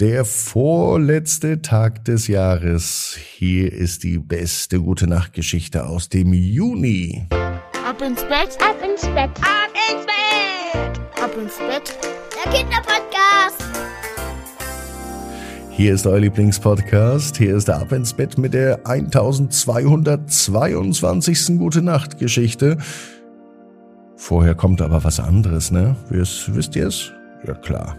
Der vorletzte Tag des Jahres. Hier ist die beste gute Nachtgeschichte aus dem Juni. Ab ins Bett, ab ins Bett, ab ins Bett, ab ins Bett. Der Kinderpodcast. Hier ist euer Lieblingspodcast. Hier ist der Ab ins Bett mit der 1222. Gute Nacht Geschichte. Vorher kommt aber was anderes, ne? Wisst, wisst ihr es? Ja klar.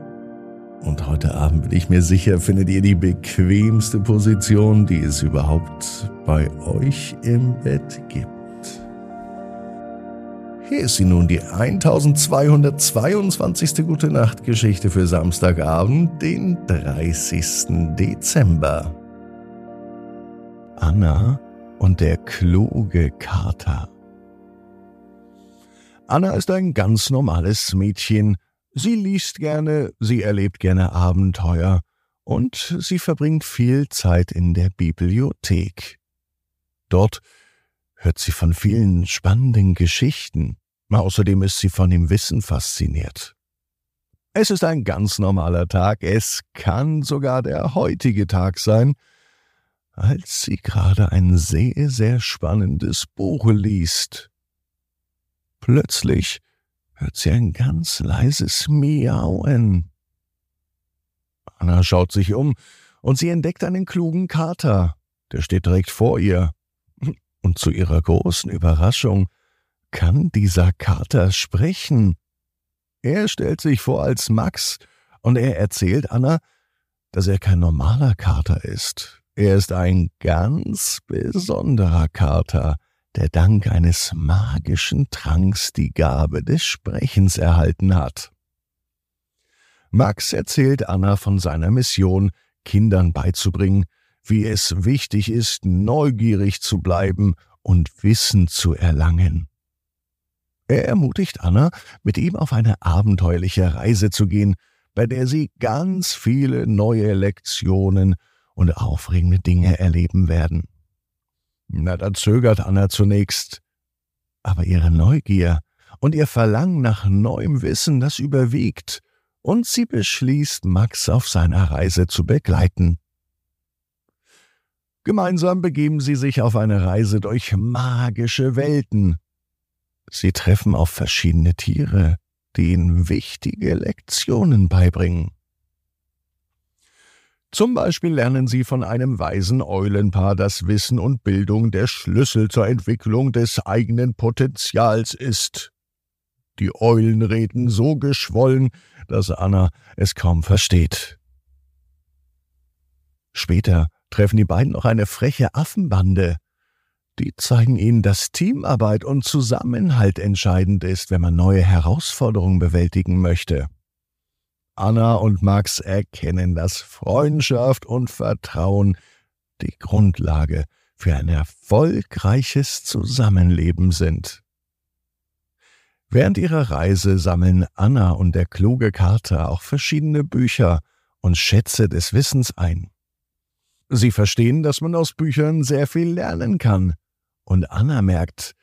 Und heute Abend bin ich mir sicher, findet ihr die bequemste Position, die es überhaupt bei euch im Bett gibt. Hier ist sie nun, die 1222. Gute Nacht Geschichte für Samstagabend, den 30. Dezember. Anna und der kluge Kater. Anna ist ein ganz normales Mädchen. Sie liest gerne, sie erlebt gerne Abenteuer und sie verbringt viel Zeit in der Bibliothek. Dort hört sie von vielen spannenden Geschichten. Außerdem ist sie von dem Wissen fasziniert. Es ist ein ganz normaler Tag, es kann sogar der heutige Tag sein, als sie gerade ein sehr, sehr spannendes Buch liest. Plötzlich hört sie ein ganz leises Miauen. Anna schaut sich um und sie entdeckt einen klugen Kater, der steht direkt vor ihr. Und zu ihrer großen Überraschung kann dieser Kater sprechen? Er stellt sich vor als Max und er erzählt Anna, dass er kein normaler Kater ist. Er ist ein ganz besonderer Kater, der dank eines magischen Tranks die Gabe des Sprechens erhalten hat. Max erzählt Anna von seiner Mission, Kindern beizubringen, wie es wichtig ist, neugierig zu bleiben und Wissen zu erlangen. Er ermutigt Anna, mit ihm auf eine abenteuerliche Reise zu gehen, bei der sie ganz viele neue Lektionen und aufregende Dinge erleben werden. Na, da zögert Anna zunächst, aber ihre Neugier und ihr Verlangen nach neuem Wissen, das überwiegt, und sie beschließt, Max auf seiner Reise zu begleiten. Gemeinsam begeben sie sich auf eine Reise durch magische Welten, Sie treffen auf verschiedene Tiere, die ihnen wichtige Lektionen beibringen. Zum Beispiel lernen sie von einem weisen Eulenpaar, dass Wissen und Bildung der Schlüssel zur Entwicklung des eigenen Potenzials ist. Die Eulen reden so geschwollen, dass Anna es kaum versteht. Später treffen die beiden noch eine freche Affenbande, die zeigen ihnen, dass Teamarbeit und Zusammenhalt entscheidend ist, wenn man neue Herausforderungen bewältigen möchte. Anna und Max erkennen, dass Freundschaft und Vertrauen die Grundlage für ein erfolgreiches Zusammenleben sind. Während ihrer Reise sammeln Anna und der kluge Kater auch verschiedene Bücher und Schätze des Wissens ein. Sie verstehen, dass man aus Büchern sehr viel lernen kann, und Anna merkt,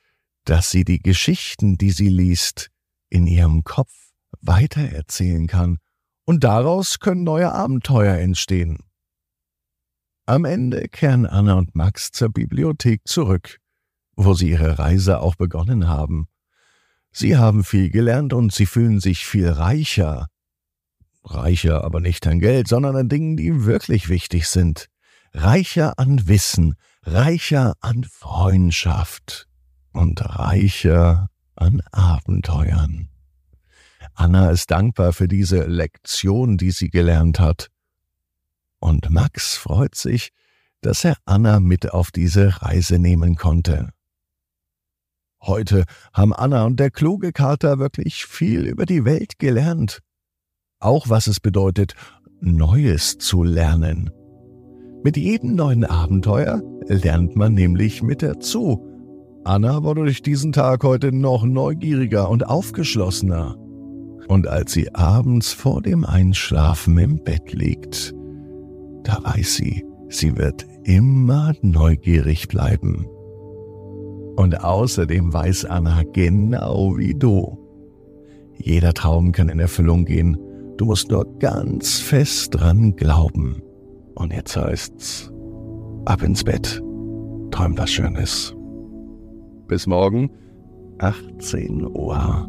dass sie die Geschichten, die sie liest, in ihrem Kopf weitererzählen kann, und daraus können neue Abenteuer entstehen. Am Ende kehren Anna und Max zur Bibliothek zurück, wo sie ihre Reise auch begonnen haben. Sie haben viel gelernt und sie fühlen sich viel reicher. Reicher aber nicht an Geld, sondern an Dingen, die wirklich wichtig sind. Reicher an Wissen, reicher an Freundschaft und reicher an Abenteuern. Anna ist dankbar für diese Lektion, die sie gelernt hat. Und Max freut sich, dass er Anna mit auf diese Reise nehmen konnte. Heute haben Anna und der kluge Kater wirklich viel über die Welt gelernt. Auch was es bedeutet, Neues zu lernen. Mit jedem neuen Abenteuer lernt man nämlich mit dazu. Anna wurde durch diesen Tag heute noch neugieriger und aufgeschlossener. Und als sie abends vor dem Einschlafen im Bett liegt, da weiß sie, sie wird immer neugierig bleiben. Und außerdem weiß Anna genau wie du. Jeder Traum kann in Erfüllung gehen. Du musst nur ganz fest dran glauben. Und jetzt heißt's, ab ins Bett. Träum was Schönes. Bis morgen, 18 Uhr.